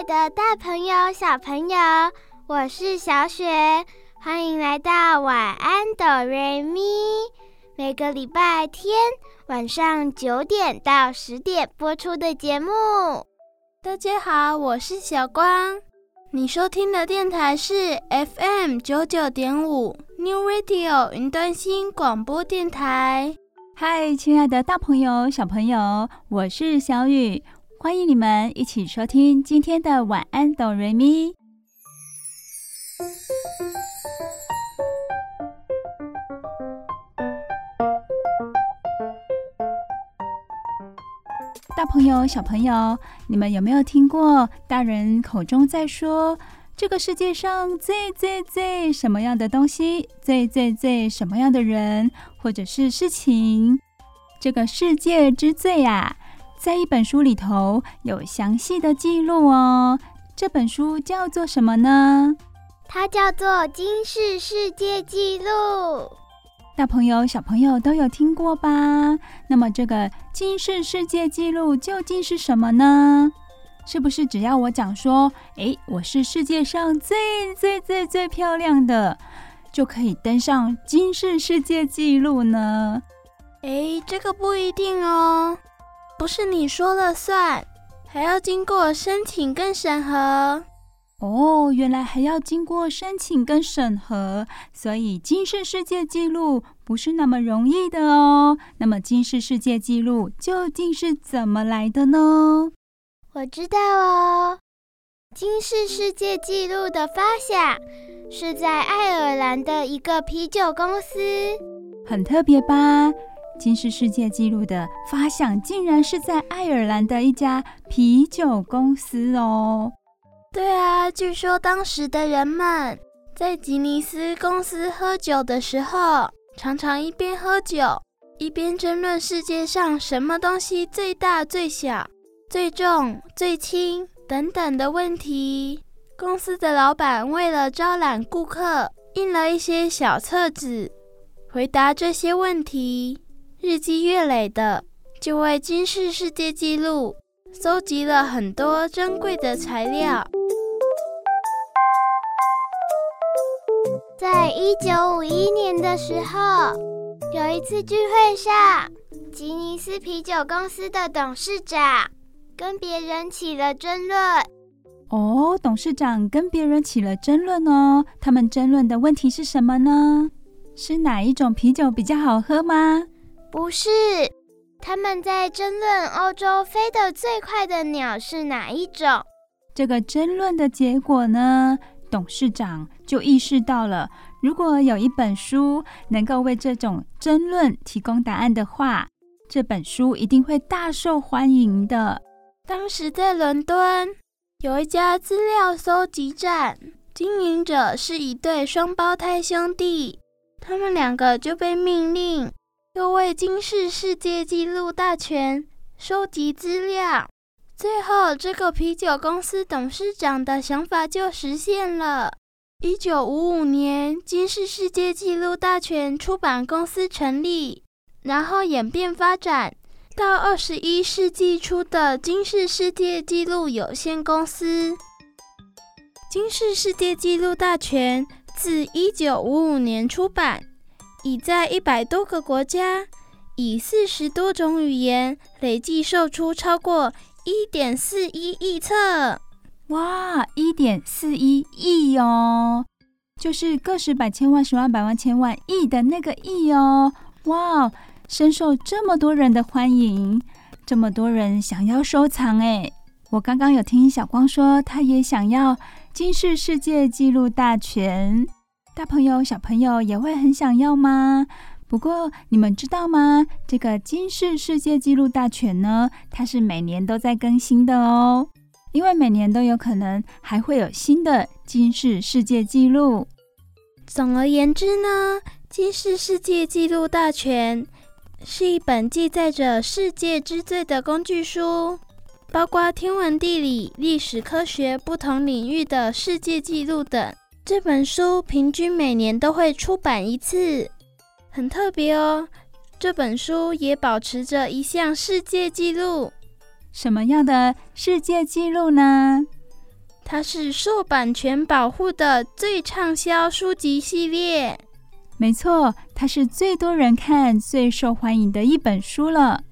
爱的大朋友、小朋友，我是小雪，欢迎来到晚安哆瑞咪。每个礼拜天晚上九点到十点播出的节目。大家好，我是小光，你收听的电台是 FM 九九点五 New Radio 云端新广播电台。嗨，亲爱的大朋友、小朋友，我是小雨。欢迎你们一起收听今天的晚安哆瑞咪。大朋友、小朋友，你们有没有听过大人口中在说，这个世界上最最最什么样的东西，最最最什么样的人，或者是事情？这个世界之最啊！在一本书里头有详细的记录哦。这本书叫做什么呢？它叫做《金氏世界纪录》。大朋友、小朋友都有听过吧？那么这个金氏世界纪录究竟是什么呢？是不是只要我讲说，诶，我是世界上最最最最漂亮的，就可以登上金氏世界纪录呢？诶，这个不一定哦。不是你说了算，还要经过申请跟审核。哦，原来还要经过申请跟审核，所以金氏世界纪录不是那么容易的哦。那么金氏世界纪录究竟是怎么来的呢？我知道哦，金氏世界纪录的发想是在爱尔兰的一个啤酒公司，很特别吧？金氏世界纪录的发想竟然是在爱尔兰的一家啤酒公司哦。对啊，据说当时的人们在吉尼斯公司喝酒的时候，常常一边喝酒一边争论世界上什么东西最大、最小、最重、最轻等等的问题。公司的老板为了招揽顾客，印了一些小册子，回答这些问题。日积月累的，就为军事世界纪录搜集了很多珍贵的材料。在一九五一年的时候，有一次聚会上，吉尼斯啤酒公司的董事长跟别人起了争论。哦，董事长跟别人起了争论哦。他们争论的问题是什么呢？是哪一种啤酒比较好喝吗？不是，他们在争论欧洲飞得最快的鸟是哪一种。这个争论的结果呢，董事长就意识到了，如果有一本书能够为这种争论提供答案的话，这本书一定会大受欢迎的。当时在伦敦有一家资料搜集站，经营者是一对双胞胎兄弟，他们两个就被命令。又为金氏世界纪录大全收集资料，最后这个啤酒公司董事长的想法就实现了。一九五五年，金氏世界纪录大全出版公司成立，然后演变发展到二十一世纪初的金氏世界纪录有限公司。金氏世界纪录大全自一九五五年出版。已在一百多个国家，以四十多种语言累计售出超过一点四一亿册。哇，一点四一亿哦，就是个十百千万十万百万千万亿的那个亿哦。哇，深受这么多人的欢迎，这么多人想要收藏哎。我刚刚有听小光说，他也想要金世世界纪录大全。大朋友、小朋友也会很想要吗？不过你们知道吗？这个金氏世界纪录大全呢，它是每年都在更新的哦，因为每年都有可能还会有新的金氏世界纪录。总而言之呢，金氏世界纪录大全是一本记载着世界之最的工具书，包括天文、地理、历史、科学不同领域的世界纪录等。这本书平均每年都会出版一次。很特别哦，这本书也保持着一项世界纪录。什么样的世界纪录呢？它是受版权保护的最畅销书籍系列。没错，它是最多人看、最受欢迎的一本书了。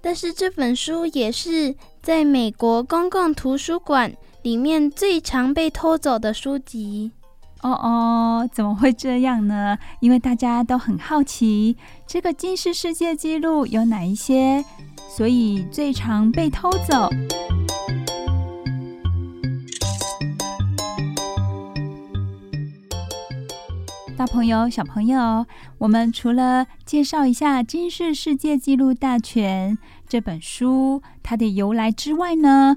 但是这本书也是在美国公共图书馆里面最常被偷走的书籍。哦哦，怎么会这样呢？因为大家都很好奇，这个金氏世界纪录有哪一些，所以最常被偷走。大朋友、小朋友，我们除了介绍一下《金氏世界纪录大全》这本书它的由来之外呢，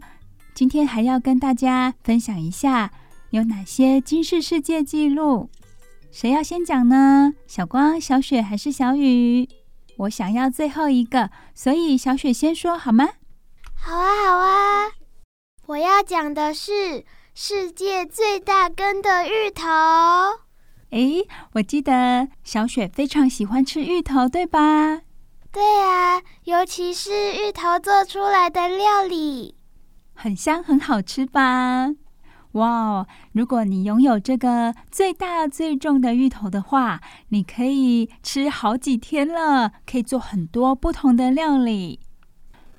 今天还要跟大家分享一下。有哪些金氏世界纪录？谁要先讲呢？小光、小雪还是小雨？我想要最后一个，所以小雪先说好吗？好啊，好啊！我要讲的是世界最大根的芋头。诶，我记得小雪非常喜欢吃芋头，对吧？对啊，尤其是芋头做出来的料理，很香，很好吃吧？哇哦，如果你拥有这个最大最重的芋头的话，你可以吃好几天了，可以做很多不同的料理。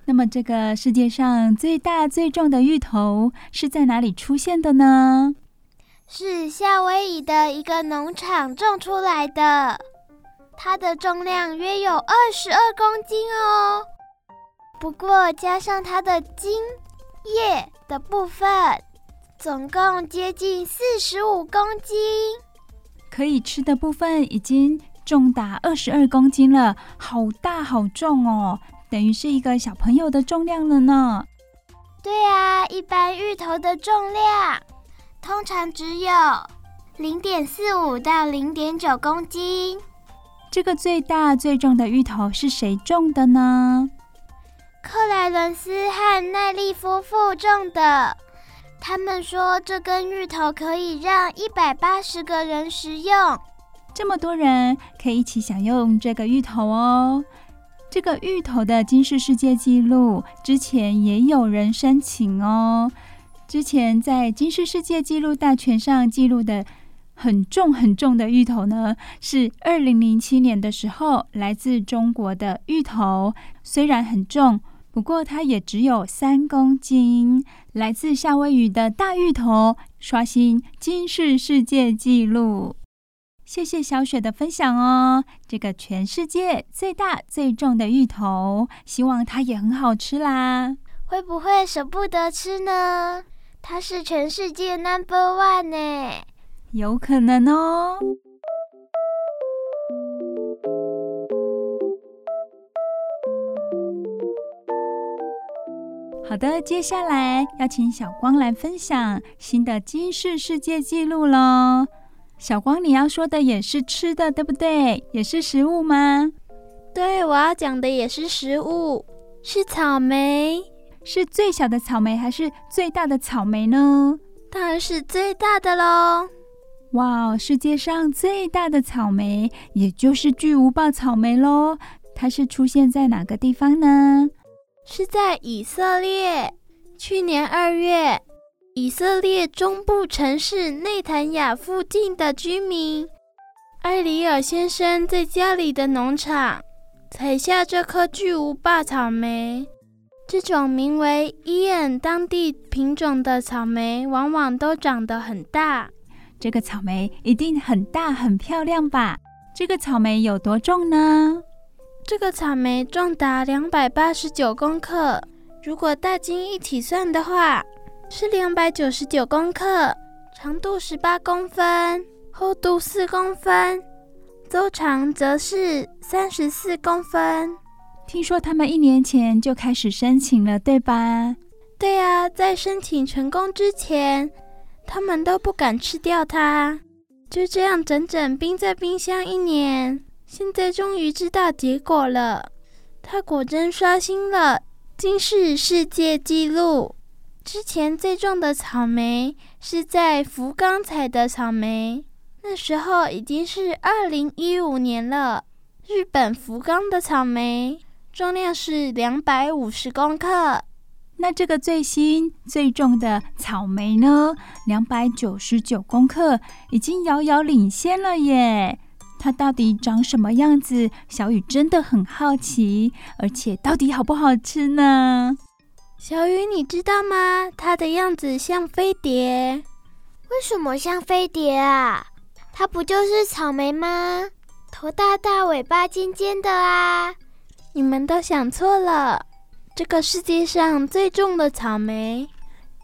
那么，这个世界上最大最重的芋头是在哪里出现的呢？是夏威夷的一个农场种出来的，它的重量约有二十二公斤哦。不过，加上它的茎叶的部分。总共接近四十五公斤，可以吃的部分已经重达二十二公斤了，好大好重哦，等于是一个小朋友的重量了呢。对啊，一般芋头的重量通常只有零点四五到零点九公斤。这个最大最重的芋头是谁种的呢？克莱伦斯和奈利夫妇种的。他们说，这根芋头可以让一百八十个人食用，这么多人可以一起享用这个芋头哦。这个芋头的金氏世界纪录之前也有人申请哦。之前在金氏世界纪录大全上记录的很重很重的芋头呢，是二零零七年的时候来自中国的芋头，虽然很重。不过它也只有三公斤，来自夏威夷的大芋头刷新金氏世界纪录。谢谢小雪的分享哦，这个全世界最大最重的芋头，希望它也很好吃啦。会不会舍不得吃呢？它是全世界 number one 呢，有可能哦。好的，接下来要请小光来分享新的金氏世界纪录喽。小光，你要说的也是吃的，对不对？也是食物吗？对，我要讲的也是食物，是草莓。是最小的草莓还是最大的草莓呢？当然是最大的喽。哇，世界上最大的草莓，也就是巨无霸草莓喽。它是出现在哪个地方呢？是在以色列。去年二月，以色列中部城市内坦雅附近的居民埃里尔先生在家里的农场采下这颗巨无霸草莓。这种名为伊恩当地品种的草莓，往往都长得很大。这个草莓一定很大很漂亮吧？这个草莓有多重呢？这个草莓重达两百八十九公克，如果大斤一起算的话，是两百九十九公克。长度十八公分，厚度四公分，周长则是三十四公分。听说他们一年前就开始申请了，对吧？对啊，在申请成功之前，他们都不敢吃掉它，就这样整整冰在冰箱一年。现在终于知道结果了，它果真刷新了今世世界纪录。之前最重的草莓是在福冈采的草莓，那时候已经是二零一五年了。日本福冈的草莓。重量是两百五十公克，那这个最新最重的草莓呢？两百九十九公克，已经遥遥领先了耶！它到底长什么样子？小雨真的很好奇，而且到底好不好吃呢？小雨，你知道吗？它的样子像飞碟。为什么像飞碟啊？它不就是草莓吗？头大大，尾巴尖尖的啊！你们都想错了，这个世界上最重的草莓，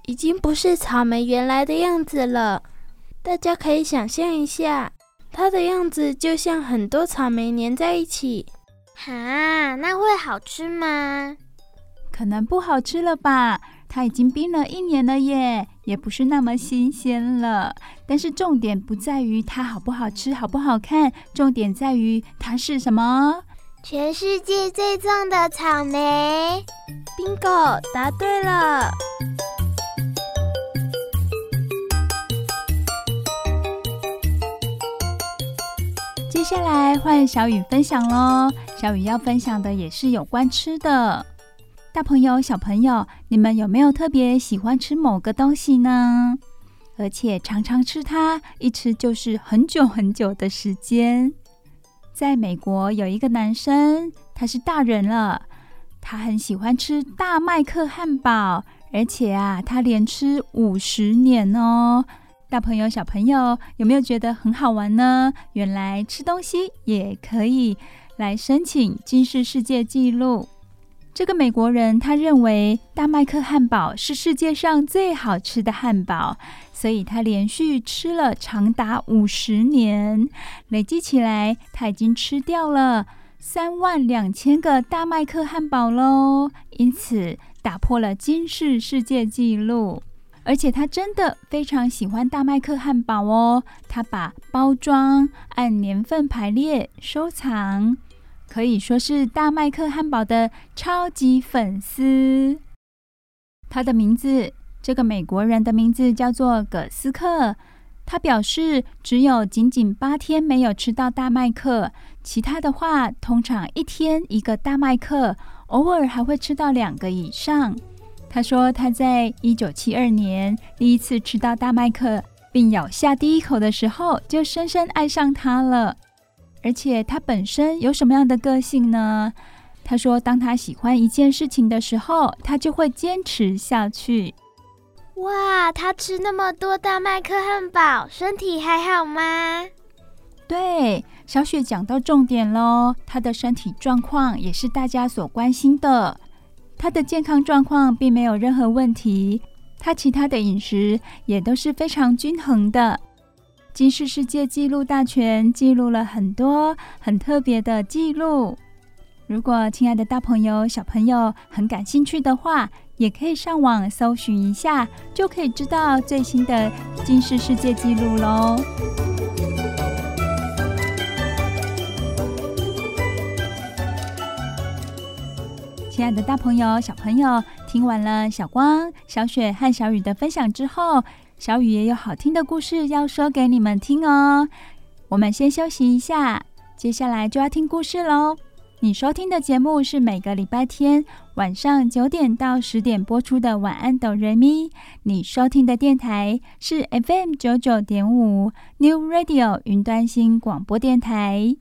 已经不是草莓原来的样子了。大家可以想象一下，它的样子就像很多草莓粘在一起。哈，那会好吃吗？可能不好吃了吧？它已经冰了一年了耶，也不是那么新鲜了。但是重点不在于它好不好吃、好不好看，重点在于它是什么？全世界最重的草莓，Bingo，答对了。接下来换小雨分享喽。小雨要分享的也是有关吃的。大朋友、小朋友，你们有没有特别喜欢吃某个东西呢？而且常常吃它，一吃就是很久很久的时间。在美国有一个男生，他是大人了，他很喜欢吃大麦克汉堡，而且啊，他连吃五十年哦。大朋友、小朋友有没有觉得很好玩呢？原来吃东西也可以来申请金氏世界纪录。这个美国人他认为大麦克汉堡是世界上最好吃的汉堡，所以他连续吃了长达五十年，累计起来他已经吃掉了三万两千个大麦克汉堡喽，因此打破了金氏世界纪录。而且他真的非常喜欢大麦克汉堡哦，他把包装按年份排列收藏。可以说是大麦克汉堡的超级粉丝。他的名字，这个美国人的名字叫做葛斯克。他表示，只有仅仅八天没有吃到大麦克，其他的话，通常一天一个大麦克，偶尔还会吃到两个以上。他说，他在一九七二年第一次吃到大麦克，并咬下第一口的时候，就深深爱上它了。而且他本身有什么样的个性呢？他说，当他喜欢一件事情的时候，他就会坚持下去。哇，他吃那么多大麦克汉堡，身体还好吗？对，小雪讲到重点喽，他的身体状况也是大家所关心的。他的健康状况并没有任何问题，他其他的饮食也都是非常均衡的。金氏世界纪录大全记录了很多很特别的记录。如果亲爱的大朋友、小朋友很感兴趣的话，也可以上网搜寻一下，就可以知道最新的金氏世界纪录喽。亲爱的大朋友、小朋友，听完了小光、小雪和小雨的分享之后，小雨也有好听的故事要说给你们听哦。我们先休息一下，接下来就要听故事喽。你收听的节目是每个礼拜天晚上九点到十点播出的《晚安，哆瑞咪》。你收听的电台是 FM 九九点五 New Radio 云端新广播电台。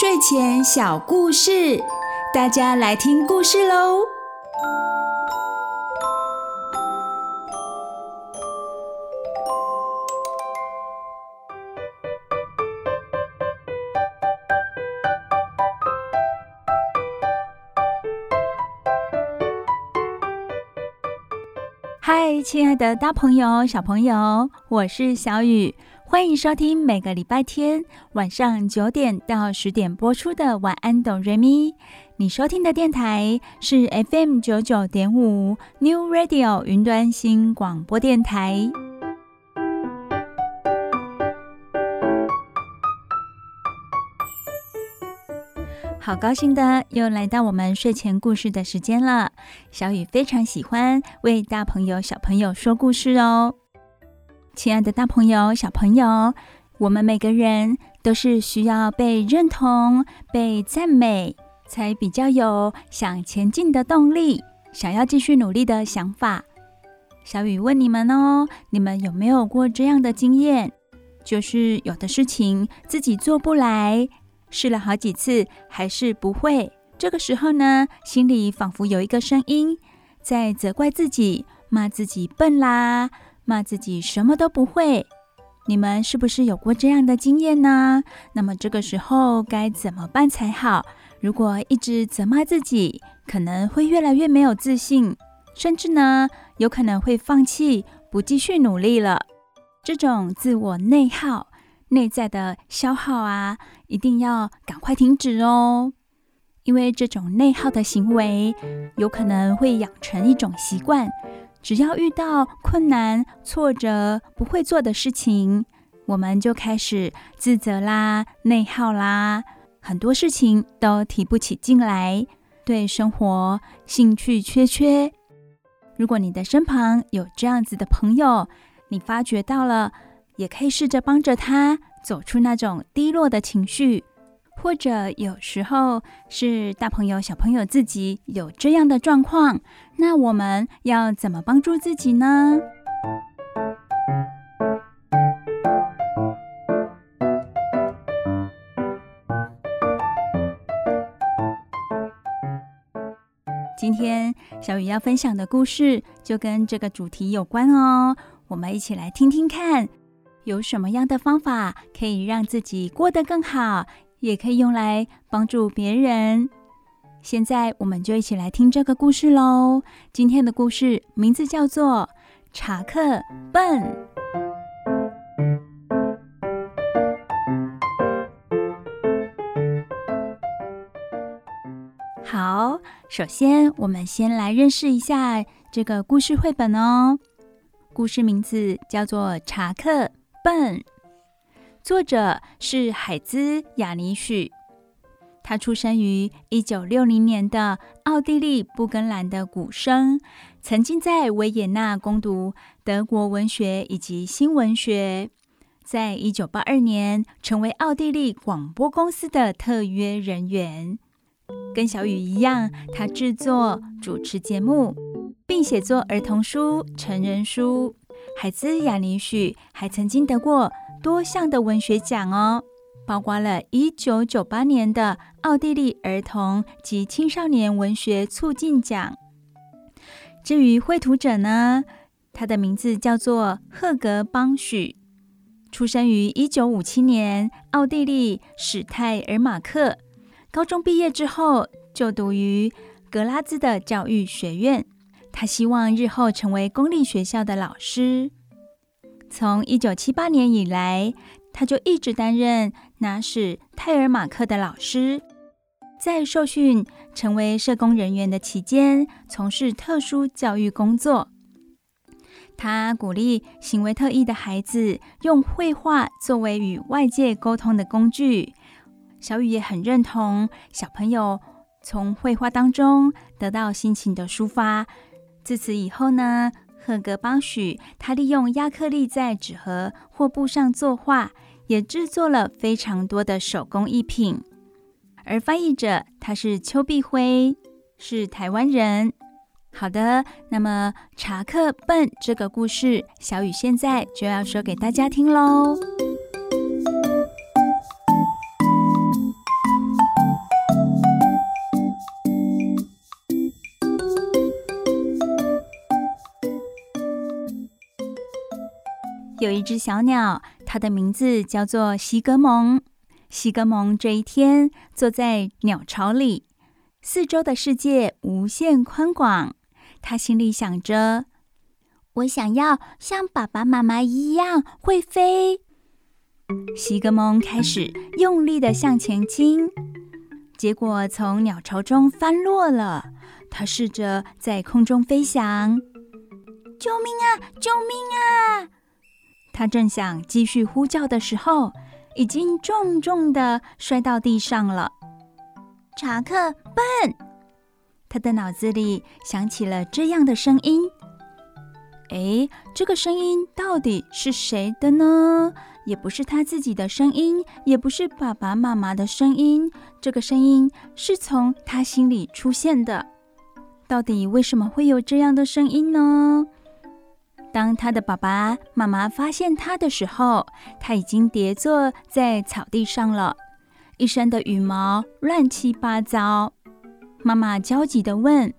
睡前小故事，大家来听故事喽。嗨，亲爱的大朋友、小朋友，我是小雨，欢迎收听每个礼拜天晚上九点到十点播出的《晚安，哆瑞咪》。你收听的电台是 FM 九九点五 New Radio 云端新广播电台。好高兴的，又来到我们睡前故事的时间了。小雨非常喜欢为大朋友、小朋友说故事哦。亲爱的，大朋友、小朋友，我们每个人都是需要被认同、被赞美，才比较有想前进的动力，想要继续努力的想法。小雨问你们哦，你们有没有过这样的经验？就是有的事情自己做不来，试了好几次还是不会。这个时候呢，心里仿佛有一个声音在责怪自己，骂自己笨啦。骂自己什么都不会，你们是不是有过这样的经验呢？那么这个时候该怎么办才好？如果一直责骂自己，可能会越来越没有自信，甚至呢，有可能会放弃，不继续努力了。这种自我内耗、内在的消耗啊，一定要赶快停止哦，因为这种内耗的行为，有可能会养成一种习惯。只要遇到困难、挫折、不会做的事情，我们就开始自责啦、内耗啦，很多事情都提不起劲来，对生活兴趣缺缺。如果你的身旁有这样子的朋友，你发觉到了，也可以试着帮着他走出那种低落的情绪。或者有时候是大朋友、小朋友自己有这样的状况，那我们要怎么帮助自己呢？今天小雨要分享的故事就跟这个主题有关哦，我们一起来听听看，有什么样的方法可以让自己过得更好。也可以用来帮助别人。现在，我们就一起来听这个故事喽。今天的故事名字叫做《查克笨》。好，首先我们先来认识一下这个故事绘本哦。故事名字叫做《查克笨》。作者是海兹雅尼许，他出生于一九六零年的奥地利布根兰的古生，曾经在维也纳攻读德国文学以及新文学，在一九八二年成为奥地利广播公司的特约人员。跟小雨一样，他制作、主持节目，并写作儿童书、成人书。海兹雅尼许还曾经得过多项的文学奖哦，包括了一九九八年的奥地利儿童及青少年文学促进奖。至于绘图者呢，他的名字叫做赫格邦许，出生于一九五七年奥地利史泰尔马克。高中毕业之后，就读于格拉兹的教育学院。他希望日后成为公立学校的老师。从一九七八年以来，他就一直担任拿史泰尔马克的老师，在受训成为社工人员的期间，从事特殊教育工作。他鼓励行为特异的孩子用绘画作为与外界沟通的工具。小雨也很认同，小朋友从绘画当中得到心情的抒发。自此以后呢，赫格邦许，他利用亚克力在纸盒或布上作画，也制作了非常多的手工艺品。而翻译者他是邱碧辉，是台湾人。好的，那么查克笨这个故事，小雨现在就要说给大家听喽。有一只小鸟，它的名字叫做西格蒙。西格蒙这一天坐在鸟巢里，四周的世界无限宽广。他心里想着：“我想要像爸爸妈妈一样会飞。”西格蒙开始用力地向前倾，结果从鸟巢中翻落了。他试着在空中飞翔，救命啊！救命啊！他正想继续呼叫的时候，已经重重地摔到地上了。查克，笨！他的脑子里响起了这样的声音。哎，这个声音到底是谁的呢？也不是他自己的声音，也不是爸爸妈妈的声音。这个声音是从他心里出现的。到底为什么会有这样的声音呢？当他的爸爸妈妈发现他的时候，他已经跌坐在草地上了，一身的羽毛乱七八糟。妈妈焦急地问：“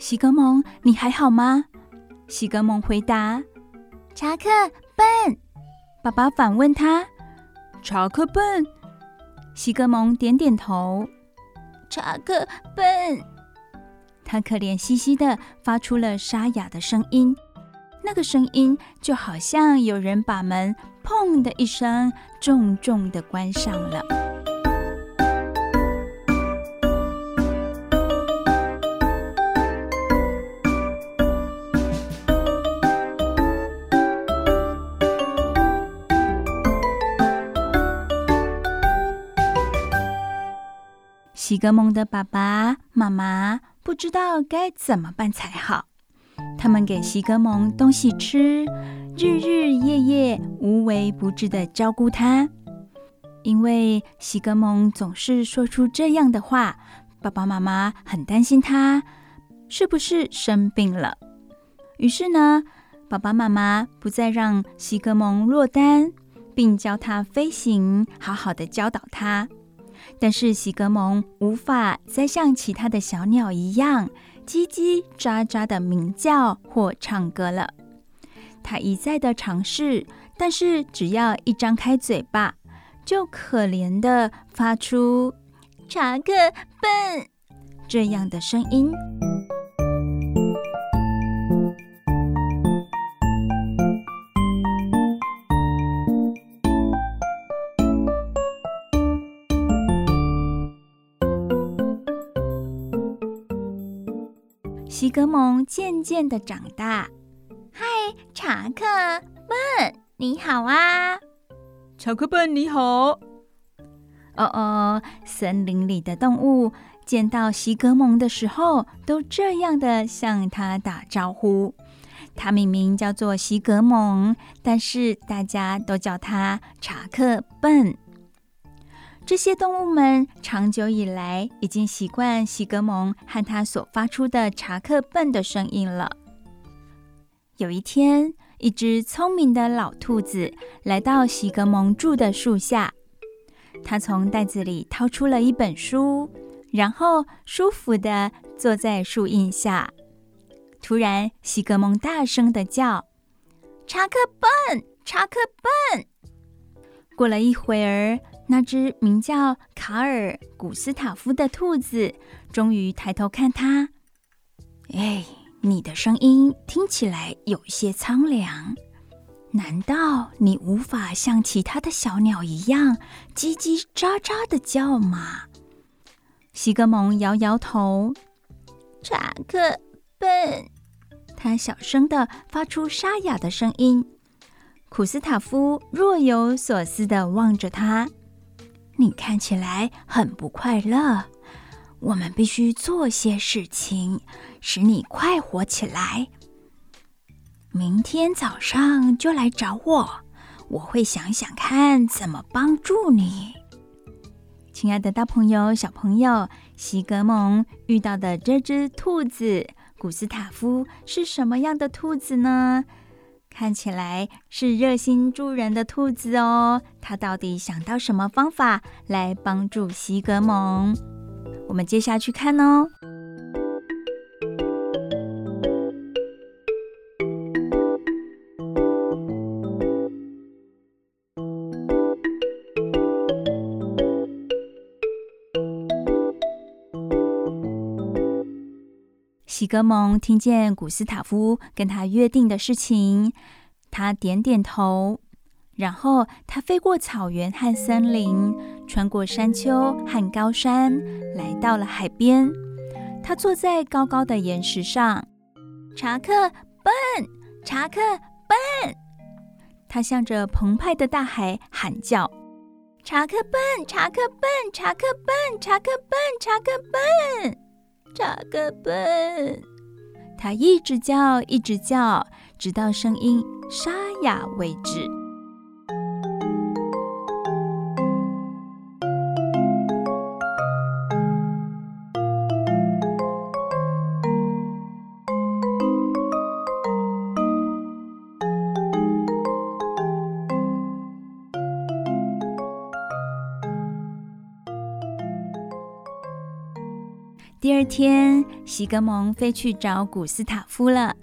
西格蒙，你还好吗？”西格蒙回答：“查克，笨。”爸爸反问他：“查克笨？”西格蒙点点头：“查克笨。”他可怜兮兮地发出了沙哑的声音。那个声音就好像有人把门“砰”的一声重重的关上了。西格蒙的爸爸妈妈不知道该怎么办才好。他们给西格蒙东西吃，日日夜夜无微不至的照顾他。因为西格蒙总是说出这样的话，爸爸妈妈很担心他是不是生病了。于是呢，爸爸妈妈不再让西格蒙落单，并教他飞行，好好的教导他。但是西格蒙无法再像其他的小鸟一样。叽叽喳喳的鸣叫或唱歌了，他一再的尝试，但是只要一张开嘴巴，就可怜的发出“查克笨”这样的声音。格蒙渐渐的长大。嗨，查克笨，你好啊！查克笨，你好。哦哦，森林里的动物见到西格蒙的时候，都这样的向他打招呼。他明明叫做西格蒙，但是大家都叫他查克笨。这些动物们长久以来已经习惯西格蒙和他所发出的查克笨的声音了。有一天，一只聪明的老兔子来到西格蒙住的树下，他从袋子里掏出了一本书，然后舒服地坐在树荫下。突然，西格蒙大声地叫：“查克笨，查克笨！”过了一会儿，那只名叫卡尔古斯塔夫的兔子终于抬头看他。哎，你的声音听起来有些苍凉，难道你无法像其他的小鸟一样叽叽喳喳的叫吗？西格蒙摇摇头，查克笨。他小声地发出沙哑的声音。古斯塔夫若有所思地望着他。你看起来很不快乐，我们必须做些事情，使你快活起来。明天早上就来找我，我会想想看怎么帮助你。亲爱的大朋友、小朋友，西格蒙遇到的这只兔子古斯塔夫是什么样的兔子呢？看起来是热心助人的兔子哦，它到底想到什么方法来帮助西格蒙？我们接下去看哦。西格蒙听见古斯塔夫跟他约定的事情，他点点头，然后他飞过草原和森林，穿过山丘和高山，来到了海边。他坐在高高的岩石上。查克笨，查克笨。他向着澎湃的大海喊叫：“查克笨，查克笨，查克笨，查克笨，查克笨，扎克笨。”他一直叫，一直叫，直到声音沙哑为止。第二天，西格蒙飞去找古斯塔夫了。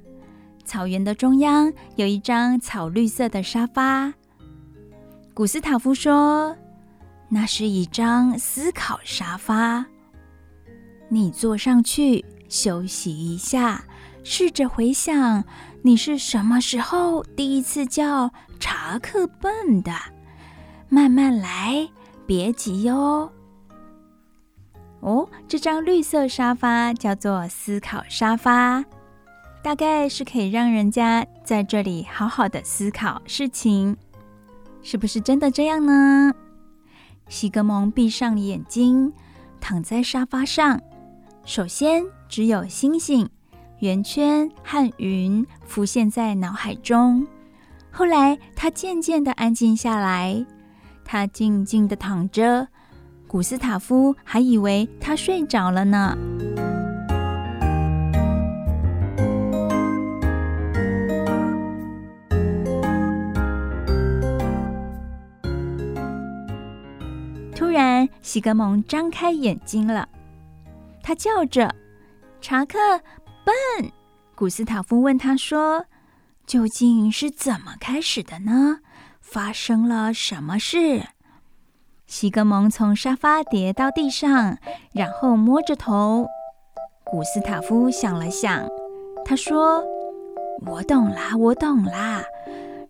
草原的中央有一张草绿色的沙发。古斯塔夫说：“那是一张思考沙发，你坐上去休息一下，试着回想你是什么时候第一次叫查克笨的。慢慢来，别急哟。”，哦这张绿色沙发叫做思考沙发，大概是可以让人家在这里好好的思考事情，是不是真的这样呢？西格蒙闭上眼睛，躺在沙发上。首先，只有星星、圆圈和云浮现在脑海中。后来，他渐渐的安静下来，他静静的躺着。古斯塔夫还以为他睡着了呢。突然，西格蒙张开眼睛了，他叫着：“查克，笨！”古斯塔夫问他说：“究竟是怎么开始的呢？发生了什么事？”西格蒙从沙发跌到地上，然后摸着头。古斯塔夫想了想，他说：“我懂啦，我懂啦。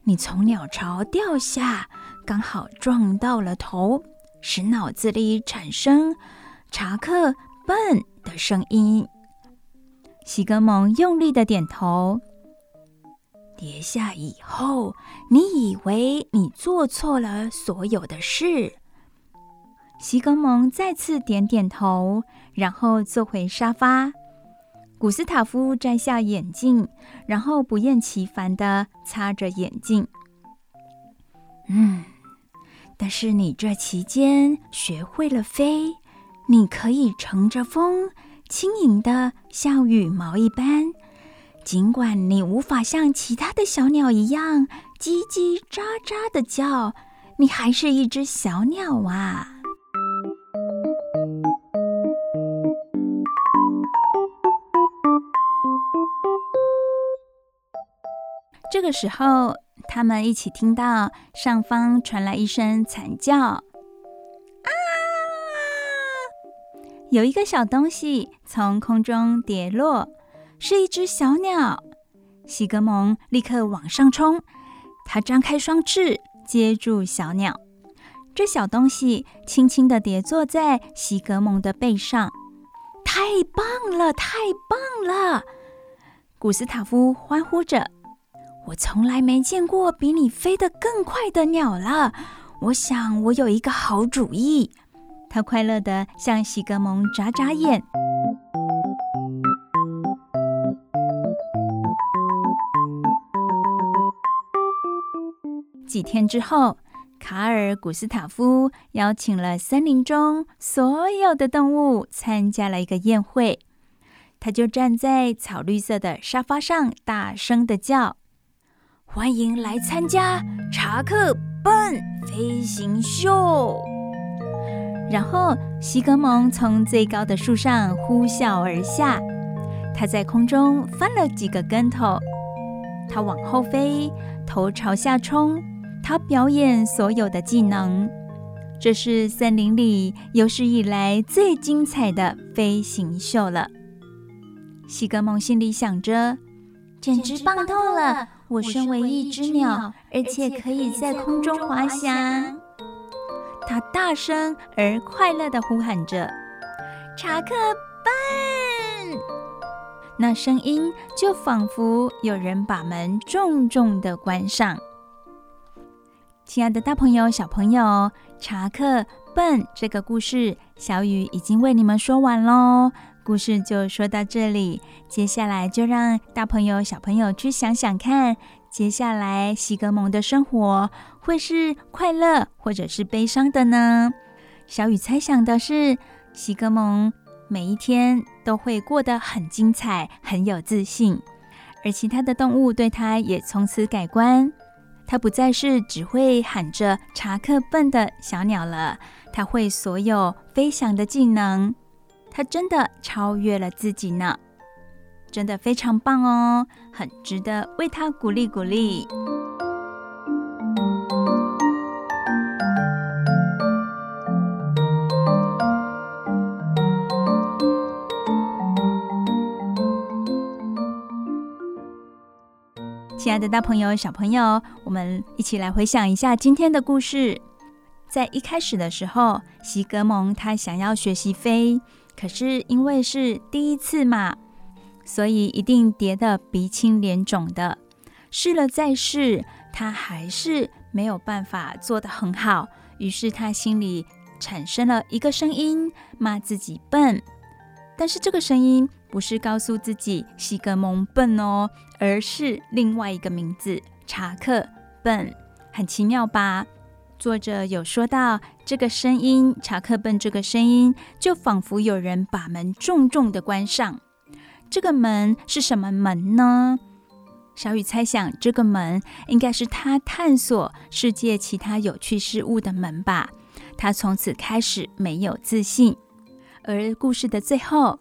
你从鸟巢掉下，刚好撞到了头，使脑子里产生‘查克笨’的声音。”西格蒙用力的点头。跌下以后，你以为你做错了所有的事。西格蒙再次点点头，然后坐回沙发。古斯塔夫摘下眼镜，然后不厌其烦地擦着眼镜。嗯，但是你这期间学会了飞，你可以乘着风，轻盈的像羽毛一般。尽管你无法像其他的小鸟一样叽叽喳喳的叫，你还是一只小鸟啊。这个时候，他们一起听到上方传来一声惨叫：“啊！”有一个小东西从空中跌落，是一只小鸟。西格蒙立刻往上冲，他张开双翅接住小鸟。这小东西轻轻地跌坐在西格蒙的背上。太棒了，太棒了！古斯塔夫欢呼着。我从来没见过比你飞得更快的鸟了。我想我有一个好主意。他快乐地向西格蒙眨眨眼。几天之后，卡尔·古斯塔夫邀请了森林中所有的动物参加了一个宴会。他就站在草绿色的沙发上，大声地叫。欢迎来参加查克笨飞行秀。然后，西格蒙从最高的树上呼啸而下，他在空中翻了几个跟头，他往后飞，头朝下冲，他表演所有的技能。这是森林里有史以来最精彩的飞行秀了。西格蒙心里想着，简直棒透了。我身为一只鸟，而且可以在空中滑翔。他大声而快乐地呼喊着：“查克笨！”那声音就仿佛有人把门重重地关上。亲爱的大朋友、小朋友，查克笨这个故事，小雨已经为你们说完喽。故事就说到这里，接下来就让大朋友、小朋友去想想看，接下来西格蒙的生活会是快乐或者是悲伤的呢？小雨猜想的是，西格蒙每一天都会过得很精彩，很有自信，而其他的动物对他也从此改观。他不再是只会喊着“查克笨”的小鸟了，他会所有飞翔的技能。他真的超越了自己呢，真的非常棒哦，很值得为他鼓励鼓励。亲爱的大朋友、小朋友，我们一起来回想一下今天的故事。在一开始的时候，席格蒙他想要学习飞，可是因为是第一次嘛，所以一定跌得鼻青脸肿的。试了再试，他还是没有办法做得很好。于是他心里产生了一个声音，骂自己笨。但是这个声音不是告诉自己西格蒙笨哦，而是另外一个名字查克笨，很奇妙吧？作者有说到这个声音查克笨，这个声音就仿佛有人把门重重的关上。这个门是什么门呢？小雨猜想，这个门应该是他探索世界其他有趣事物的门吧。他从此开始没有自信。而故事的最后，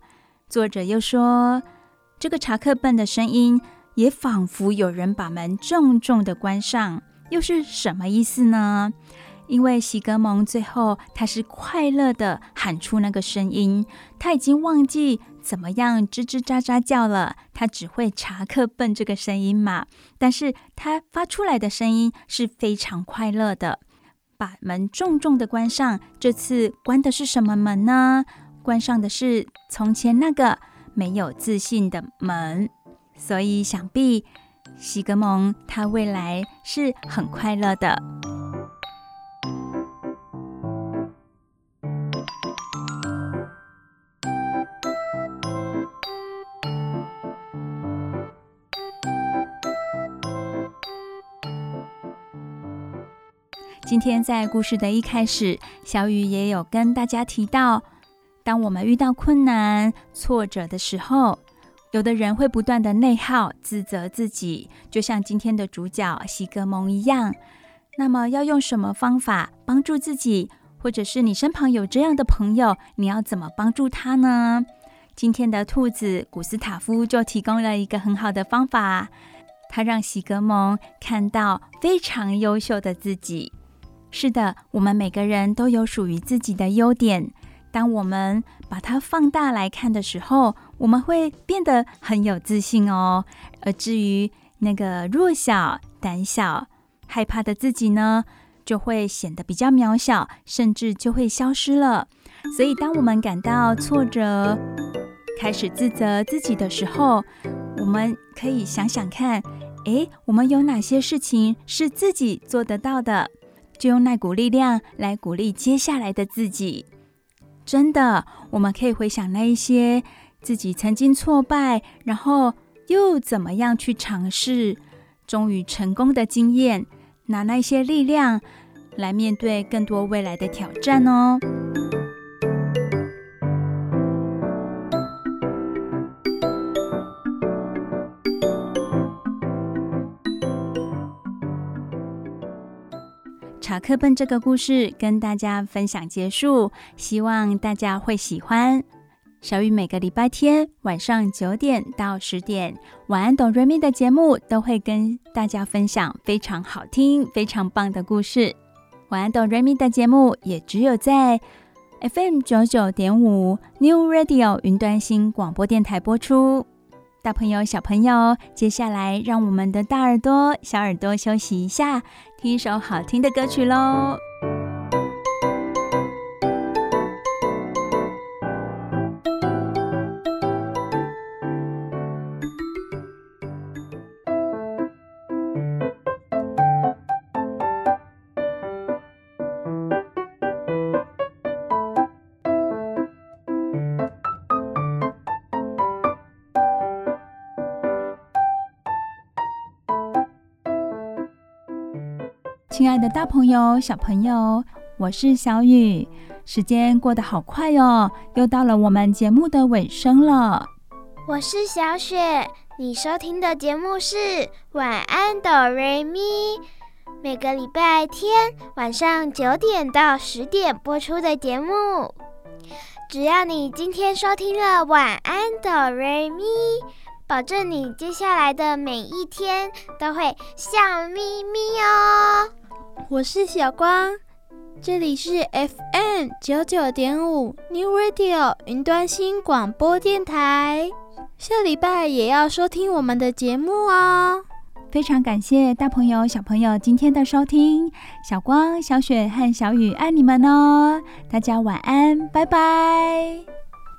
作者又说，这个查克笨的声音也仿佛有人把门重重的关上，又是什么意思呢？因为西格蒙最后他是快乐的喊出那个声音，他已经忘记怎么样吱吱喳喳叫了，他只会查克笨这个声音嘛。但是他发出来的声音是非常快乐的，把门重重的关上。这次关的是什么门呢？关上的是从前那个没有自信的门，所以想必西格蒙他未来是很快乐的。今天在故事的一开始，小雨也有跟大家提到。当我们遇到困难、挫折的时候，有的人会不断的内耗、自责自己，就像今天的主角西格蒙一样。那么，要用什么方法帮助自己？或者是你身旁有这样的朋友，你要怎么帮助他呢？今天的兔子古斯塔夫就提供了一个很好的方法，他让西格蒙看到非常优秀的自己。是的，我们每个人都有属于自己的优点。当我们把它放大来看的时候，我们会变得很有自信哦。而至于那个弱小、胆小、害怕的自己呢，就会显得比较渺小，甚至就会消失了。所以，当我们感到挫折、开始自责自己的时候，我们可以想想看，诶，我们有哪些事情是自己做得到的？就用那股力量来鼓励接下来的自己。真的，我们可以回想那一些自己曾经挫败，然后又怎么样去尝试，终于成功的经验，拿那些力量来面对更多未来的挑战哦。查克笨这个故事跟大家分享结束，希望大家会喜欢。小雨每个礼拜天晚上九点到十点，晚安，哆瑞咪的节目都会跟大家分享非常好听、非常棒的故事。晚安，哆瑞咪的节目也只有在 FM 九九点五 New Radio 云端新广播电台播出。大朋友、小朋友，接下来让我们的大耳朵、小耳朵休息一下，听一首好听的歌曲喽。亲爱的，大朋友、小朋友，我是小雨。时间过得好快哦，又到了我们节目的尾声了。我是小雪，你收听的节目是《晚安哆瑞咪》，每个礼拜天晚上九点到十点播出的节目。只要你今天收听了《晚安哆瑞咪》，保证你接下来的每一天都会笑眯眯哦。我是小光，这里是 FM 九九点五 New Radio 云端新广播电台。下礼拜也要收听我们的节目哦。非常感谢大朋友、小朋友今天的收听，小光、小雪和小雨爱你们哦。大家晚安，拜拜。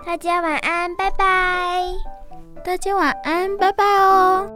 大家晚安，拜拜。大家晚安，拜拜哦。